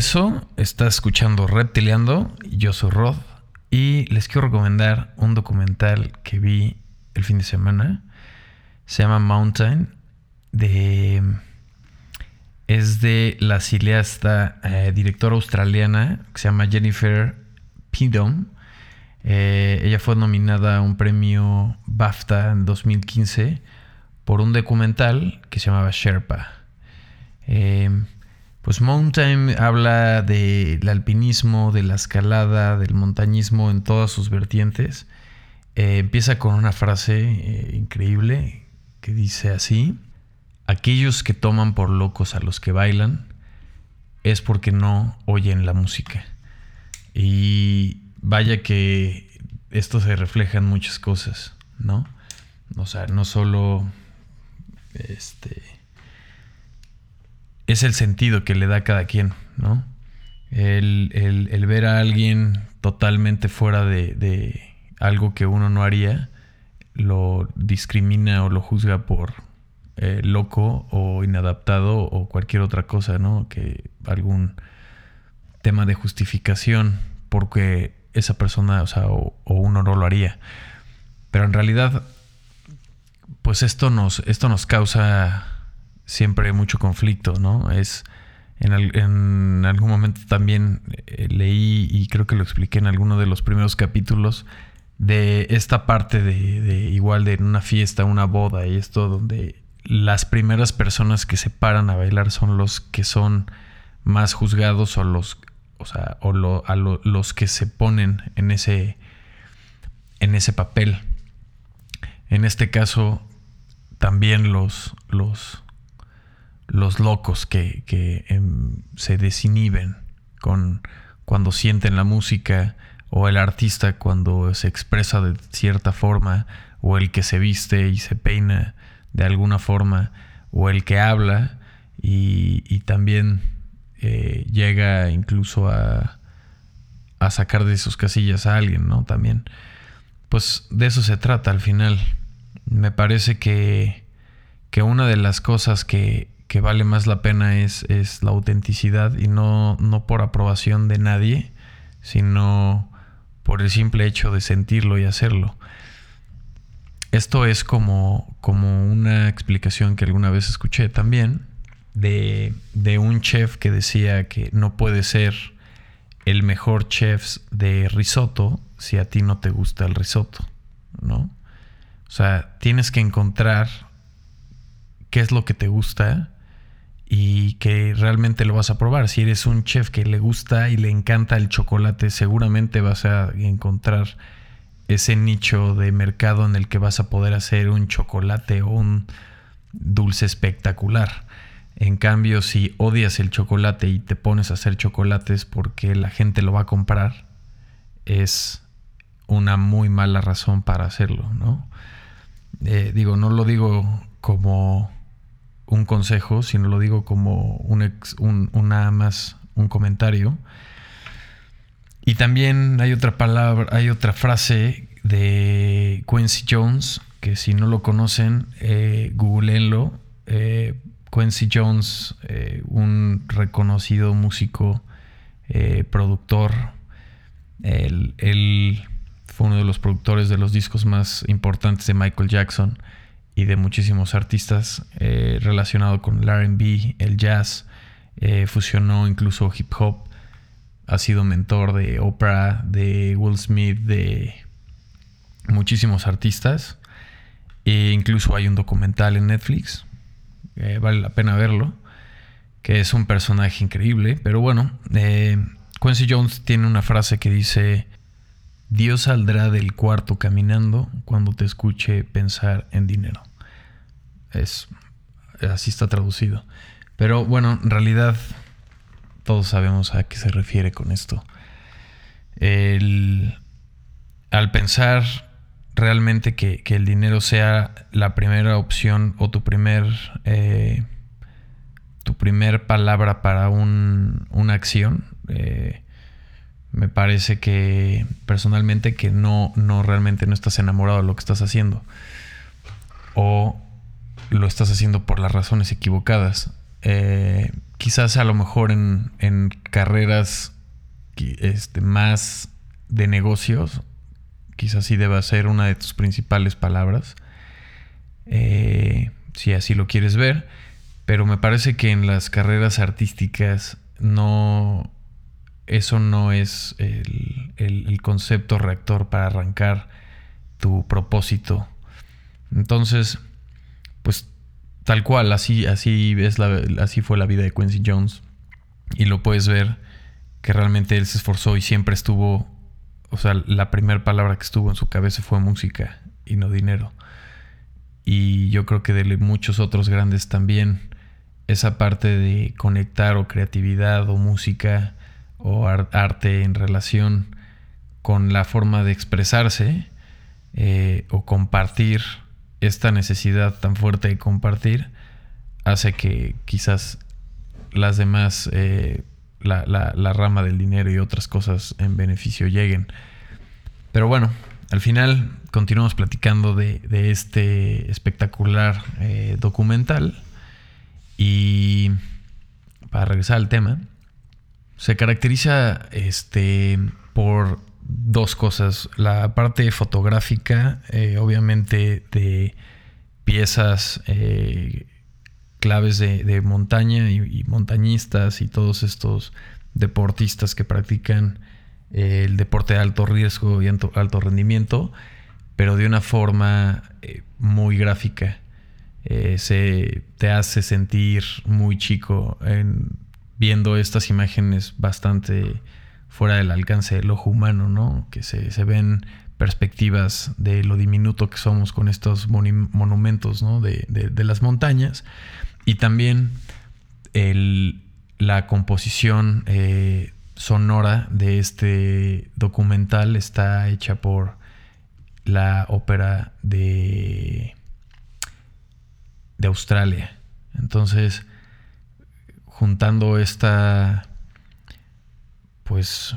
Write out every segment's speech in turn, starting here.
regreso, estás escuchando Reptiliando, yo soy Rod y les quiero recomendar un documental que vi el fin de semana. Se llama Mountain, de, es de la cineasta eh, directora australiana que se llama Jennifer Pidom. Eh, ella fue nominada a un premio BAFTA en 2015 por un documental que se llamaba Sherpa. Eh, pues Mountain habla del alpinismo, de la escalada, del montañismo en todas sus vertientes. Eh, empieza con una frase eh, increíble que dice así, aquellos que toman por locos a los que bailan es porque no oyen la música. Y vaya que esto se refleja en muchas cosas, ¿no? O sea, no solo este es el sentido que le da a cada quien, ¿no? El, ver a alguien totalmente fuera de, algo que uno no haría, lo discrimina o lo juzga por eh, loco o inadaptado o cualquier otra cosa, ¿no? Que algún tema de justificación porque esa persona, o sea, o, uno no lo haría. Pero en realidad, pues esto nos, esto nos causa siempre mucho conflicto, ¿no? Es en, algún momento también eh, leí y creo que lo expliqué en alguno de los primeros capítulos de esta parte de, igual de una fiesta, una boda y esto donde las primeras personas que se paran a bailar son los que son más juzgados o los o sea, o a los que se ponen en ese en ese papel. En este caso también los los los locos que, em, se desinhiben con, cuando sienten la música o el artista cuando se expresa de cierta forma o el que se viste y se peina de alguna forma o el que habla y, también eh, llega incluso a, a sacar de sus casillas a alguien, ¿no? También. Pues de eso se trata al final. Me parece que, que una de las cosas que, que vale más la pena es, es la autenticidad y no, no por aprobación de nadie, sino por el simple hecho de sentirlo y hacerlo. Esto es como, como una explicación que alguna vez escuché también de, de un chef que decía que no puede ser el mejor chef de risotto si a ti no te gusta el risotto, ¿no? O sea, tienes que encontrar qué es lo que te gusta y que realmente lo vas a probar. Si eres un chef que le gusta y le encanta el chocolate, seguramente vas a encontrar ese nicho de mercado en el que vas a poder hacer un chocolate o un dulce espectacular. En cambio, si odias el chocolate y te pones a hacer chocolates porque la gente lo va a comprar, es una muy mala razón para hacerlo, ¿no? Eh, digo, no lo digo como un consejo, sino lo digo como un, nada más un comentario. Y también hay otra palabra, hay otra frase de Quincy Jones, que si no lo conocen, eh, googleenlo. Eh, Quincy Jones, eh, un reconocido músico, eh, productor. él, fue uno de los productores de los discos más importantes de Michael Jackson y de muchísimos artistas eh, relacionado con el RB, el jazz, eh, fusionó incluso hip hop, ha sido mentor de Oprah, de Will Smith, de muchísimos artistas. E incluso hay un documental en Netflix, eh, vale la pena verlo, que es un personaje increíble. Pero bueno, Quincy Jones tiene una frase que dice, Dios saldrá del cuarto caminando cuando te escuche pensar en dinero. Es así está traducido. Pero bueno, en realidad todos sabemos a qué se refiere con esto. al pensar realmente que, el dinero sea la primera opción o tu primer eh, tu primer palabra para una acción, eh, me parece que personalmente que no, no realmente no estás enamorado de lo que estás haciendo. O lo estás haciendo por las razones equivocadas. eh, quizás a lo mejor en, en carreras este, más de negocios, quizás sí deba ser una de tus principales palabras, eh, si así lo quieres ver, pero me parece que en las carreras artísticas no, eso no es el, el concepto reactor para arrancar tu propósito. Entonces, pues tal cual, así, así, es la, así fue la vida de Quincy Jones. Y lo puedes ver que realmente él se esforzó y siempre estuvo, o sea, la primera palabra que estuvo en su cabeza fue música y no dinero. Y yo creo que de muchos otros grandes también, esa parte de conectar o creatividad o música o arte en relación con la forma de expresarse eh, o compartir esta necesidad tan fuerte de compartir hace que quizás las demás, eh, la, rama del dinero y otras cosas en beneficio lleguen. Pero bueno, al final continuamos platicando de, este espectacular eh, documental y para regresar al tema, se caracteriza este, por dos cosas. La parte fotográfica, eh, obviamente de piezas eh, claves de, montaña y, montañistas y todos estos deportistas que practican eh, el deporte de alto riesgo y alto, rendimiento, pero de una forma muy gráfica. se te hace sentir muy chico en, viendo estas imágenes bastante fuera del alcance del ojo humano, ¿no? Que se, ven perspectivas de lo diminuto que somos con estos monumentos, ¿no? De, las montañas. Y también la composición eh, sonora de este documental está hecha por la ópera de, de Australia. Entonces, juntando esta pues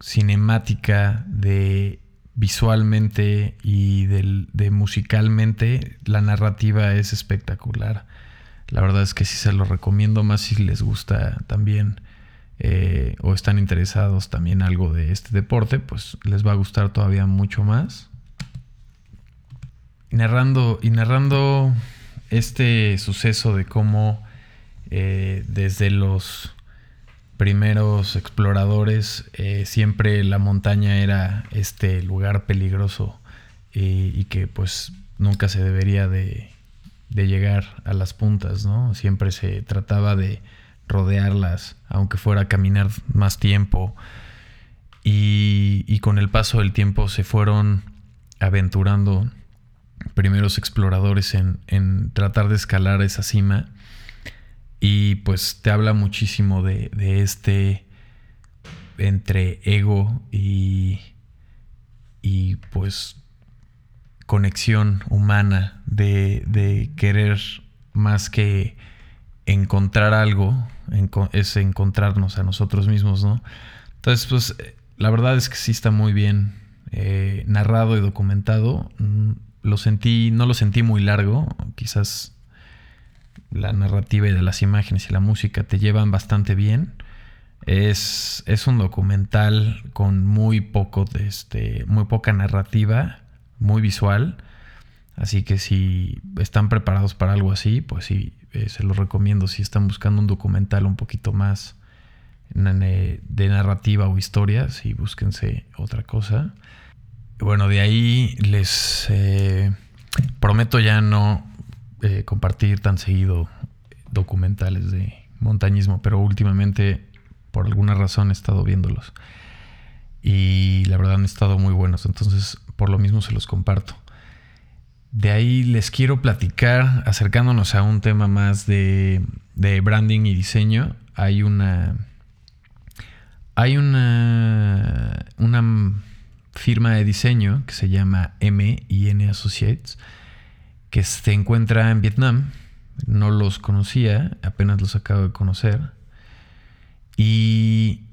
cinemática de visualmente y de musicalmente la narrativa es espectacular. La verdad es que sí se lo recomiendo más si les gusta también eh, o están interesados también algo de este deporte pues les va a gustar todavía mucho más. Narrando y narrando este suceso de cómo eh, desde los primeros exploradores, eh, siempre la montaña era este lugar peligroso y, que pues nunca se debería de, llegar a las puntas, ¿no? Siempre se trataba de rodearlas, aunque fuera caminar más tiempo. Y, con el paso del tiempo se fueron aventurando primeros exploradores en, en tratar de escalar esa cima y pues te habla muchísimo de, este entre ego y, y pues conexión humana de, querer más que encontrar algo, es encontrarnos a nosotros mismos, ¿no? Entonces, pues la verdad es que sí está muy bien eh, narrado y documentado. Mm, lo sentí, no lo sentí muy largo, quizás la narrativa y de las imágenes y la música te llevan bastante bien. Es, es un documental con muy poco de este, muy poca narrativa, muy visual. Así que si están preparados para algo así, pues sí, eh, se los recomiendo. Si están buscando un documental un poquito más de narrativa o historia, sí, búsquense otra cosa. Bueno, de ahí les eh, prometo ya no eh, compartir tan seguido documentales de montañismo, pero últimamente por alguna razón he estado viéndolos. Y la verdad han estado muy buenos, entonces por lo mismo se los comparto. De ahí les quiero platicar, acercándonos a un tema más de, branding y diseño. Hay una. Hay una. una firma de diseño que se llama M N Associates que se encuentra en Vietnam. No los conocía, apenas los acabo de conocer. Y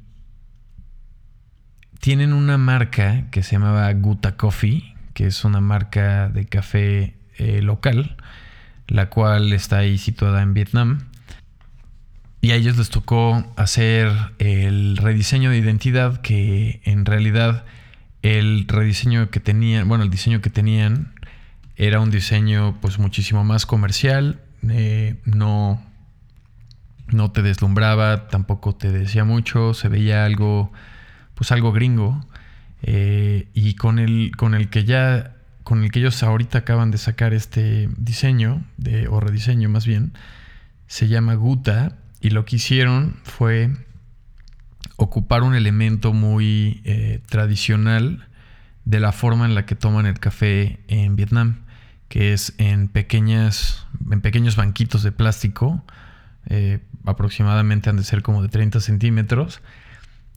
tienen una marca que se llamaba Guta Coffee, que es una marca de café eh, local, la cual está ahí situada en Vietnam. Y a ellos les tocó hacer el rediseño de identidad que en realidad el rediseño que tenían, bueno, el diseño que tenían era un diseño pues muchísimo más comercial, eh, no, no te deslumbraba, tampoco te decía mucho, se veía algo, pues algo gringo. Eh, y con el, con el que ya, con el que ellos ahorita acaban de sacar este diseño, o rediseño más bien, se llama Guta, y lo que hicieron fue ocupar un elemento muy eh, tradicional de la forma en la que toman el café en Vietnam, que es en pequeñas, en pequeños banquitos de plástico, eh, aproximadamente han de ser como de 30 centímetros.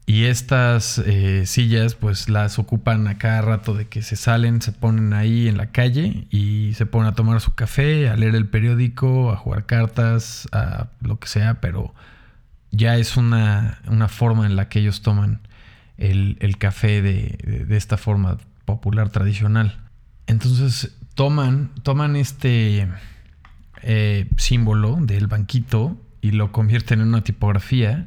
Y estas eh, sillas pues las ocupan a cada rato de que se salen, se ponen ahí en la calle y se ponen a tomar su café, a leer el periódico, a jugar cartas, a lo que sea, pero ya es una, forma en la que ellos toman el, café de, esta forma popular tradicional. Entonces toman, toman este eh, símbolo del banquito y lo convierten en una tipografía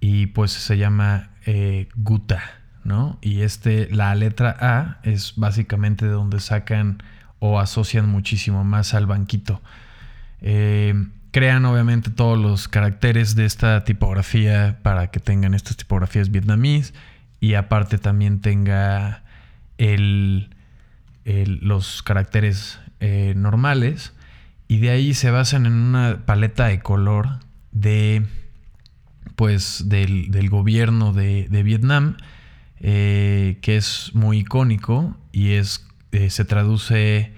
y pues se llama eh, Guta, ¿no? Y este, la letra A es básicamente de donde sacan o asocian muchísimo más al banquito. Eh, crean obviamente todos los caracteres de esta tipografía para que tengan estas tipografías vietnamíes y aparte también tenga los caracteres eh, normales y de ahí se basan en una paleta de color de pues del, gobierno de, Vietnam eh, que es muy icónico y es eh, se traduce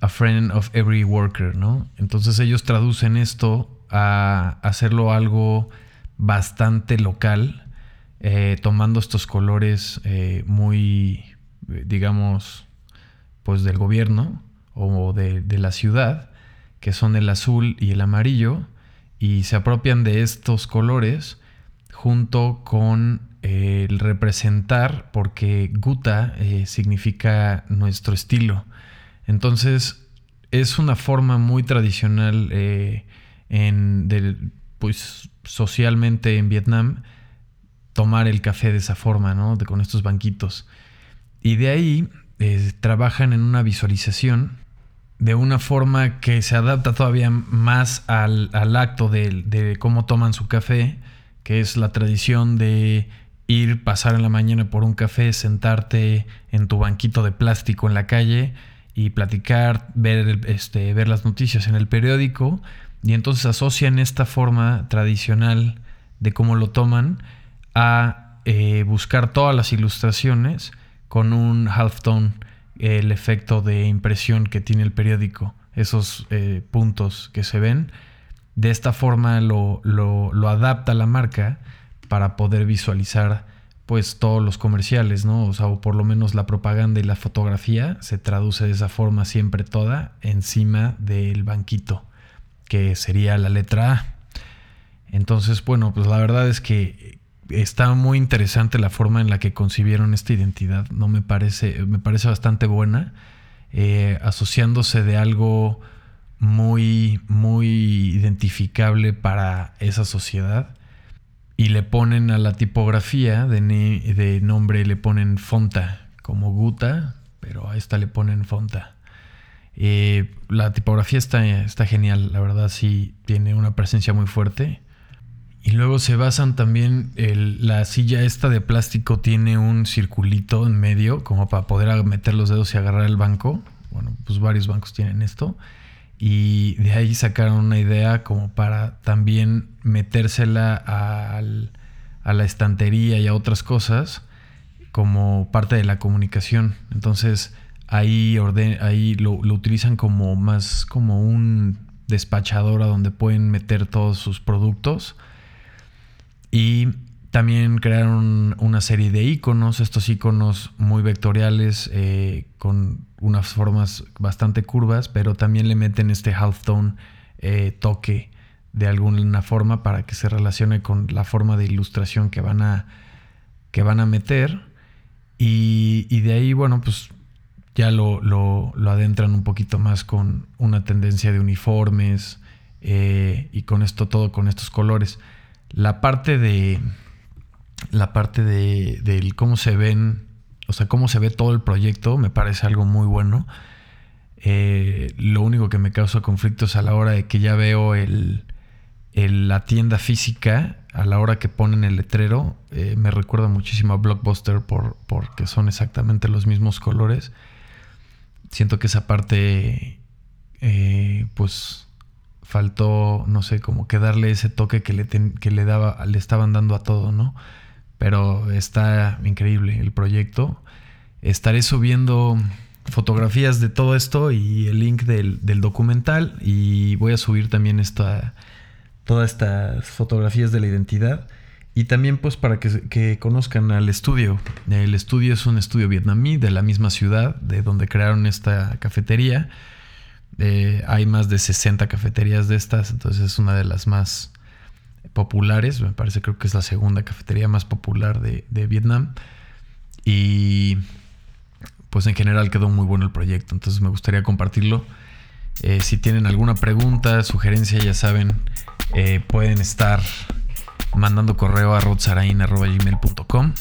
a friend of every worker, ¿no? Entonces ellos traducen esto a hacerlo algo bastante local, eh, tomando estos colores muy, digamos, pues del gobierno o de, de la ciudad, que son el azul y el amarillo, y se apropian de estos colores junto con eh, el representar, porque Guta eh, significa nuestro estilo. Entonces es una forma muy tradicional eh, en, pues, socialmente en Vietnam tomar el café de esa forma, ¿no? con estos banquitos. Y de ahí trabajan en una visualización de una forma que se adapta todavía más al, acto de, cómo toman su café, que es la tradición de ir, pasar en la mañana por un café, sentarte en tu banquito de plástico en la calle y platicar, ver, este, ver las noticias en el periódico, y entonces asocian esta forma tradicional de cómo lo toman a eh, buscar todas las ilustraciones con un halftone el efecto de impresión que tiene el periódico, esos eh, puntos que se ven. De esta forma lo, lo, adapta la marca para poder visualizar pues todos los comerciales, ¿no? O sea, o por lo menos la propaganda y la fotografía se traduce de esa forma siempre toda encima del banquito, que sería la letra A. Entonces, bueno, pues la verdad es que está muy interesante la forma en la que concibieron esta identidad. No me parece, me parece bastante buena, eh, asociándose de algo muy, muy identificable para esa sociedad. Y le ponen a la tipografía de, de nombre, le ponen Fonta, como Guta, pero a esta le ponen Fonta. Eh, la tipografía está, está genial, la verdad sí tiene una presencia muy fuerte. Y luego se basan también, la silla esta de plástico tiene un circulito en medio como para poder meter los dedos y agarrar el banco. Bueno, pues varios bancos tienen esto. Y de ahí sacaron una idea como para también metérsela a la estantería y a otras cosas como parte de la comunicación. Entonces ahí, ahí lo, lo utilizan como más como un despachador a donde pueden meter todos sus productos y también crearon una serie de iconos, estos iconos muy vectoriales eh, con unas formas bastante curvas, pero también le meten este halftone eh, toque de alguna forma para que se relacione con la forma de ilustración que van a, que van a meter. Y, de ahí, bueno, pues ya lo, lo, adentran un poquito más con una tendencia de uniformes, eh, y con esto todo, con estos colores. La parte de. La parte de, cómo se ven, o sea, cómo se ve todo el proyecto, me parece algo muy bueno. Eh, lo único que me causa conflicto es a la hora de que ya veo el, la tienda física, a la hora que ponen el letrero, eh, me recuerda muchísimo a Blockbuster por, porque son exactamente los mismos colores. Siento que esa parte, pues faltó, no sé, como que darle ese toque que le, que le, daba, le estaban dando a todo, ¿no? Pero está increíble el proyecto. Estaré subiendo fotografías de todo esto y el link del, documental y voy a subir también esta, todas estas fotografías de la identidad y también pues para que, que, conozcan al estudio. El estudio es un estudio vietnamí de la misma ciudad de donde crearon esta cafetería hay más de 60 cafeterías de estas, entonces es una de las más populares. Me parece, creo que es la segunda cafetería más popular de, Vietnam. Y pues en general quedó muy bueno el proyecto, entonces me gustaría compartirlo. Eh, si tienen alguna pregunta, sugerencia, ya saben, eh, pueden estar mandando correo a rodsarain.gmail.com.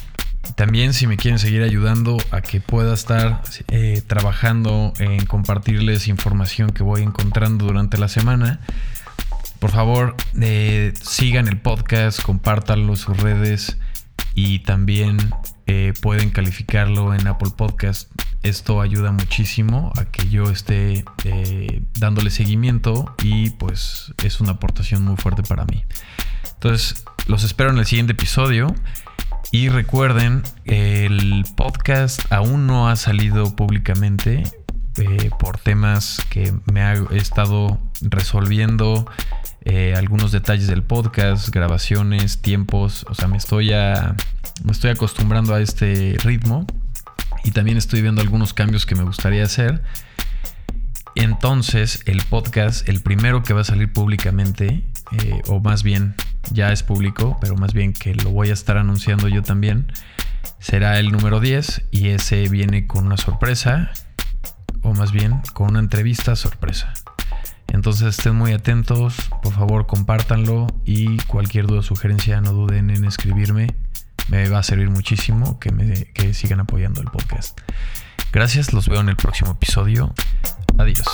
También si me quieren seguir ayudando a que pueda estar eh, trabajando en compartirles información que voy encontrando durante la semana, por favor eh, sigan el podcast, compártanlo en sus redes y también eh, pueden calificarlo en Apple Podcast. Esto ayuda muchísimo a que yo esté dándole seguimiento y pues es una aportación muy fuerte para mí. Entonces los espero en el siguiente episodio. Y recuerden, el podcast aún no ha salido públicamente eh, por temas que me he estado resolviendo. Eh, algunos detalles del podcast, grabaciones, tiempos. O sea, me estoy, me estoy acostumbrando a este ritmo. Y también estoy viendo algunos cambios que me gustaría hacer. Entonces, el podcast, el primero que va a salir públicamente, eh, o más bien ya es público, pero más bien que lo voy a estar anunciando yo también, será el número 10 y ese viene con una sorpresa, o más bien con una entrevista sorpresa. Entonces estén muy atentos, por favor compártanlo y cualquier duda o sugerencia no duden en escribirme. Me va a servir muchísimo que, me, que sigan apoyando el podcast. Gracias, los veo en el próximo episodio. Adiós.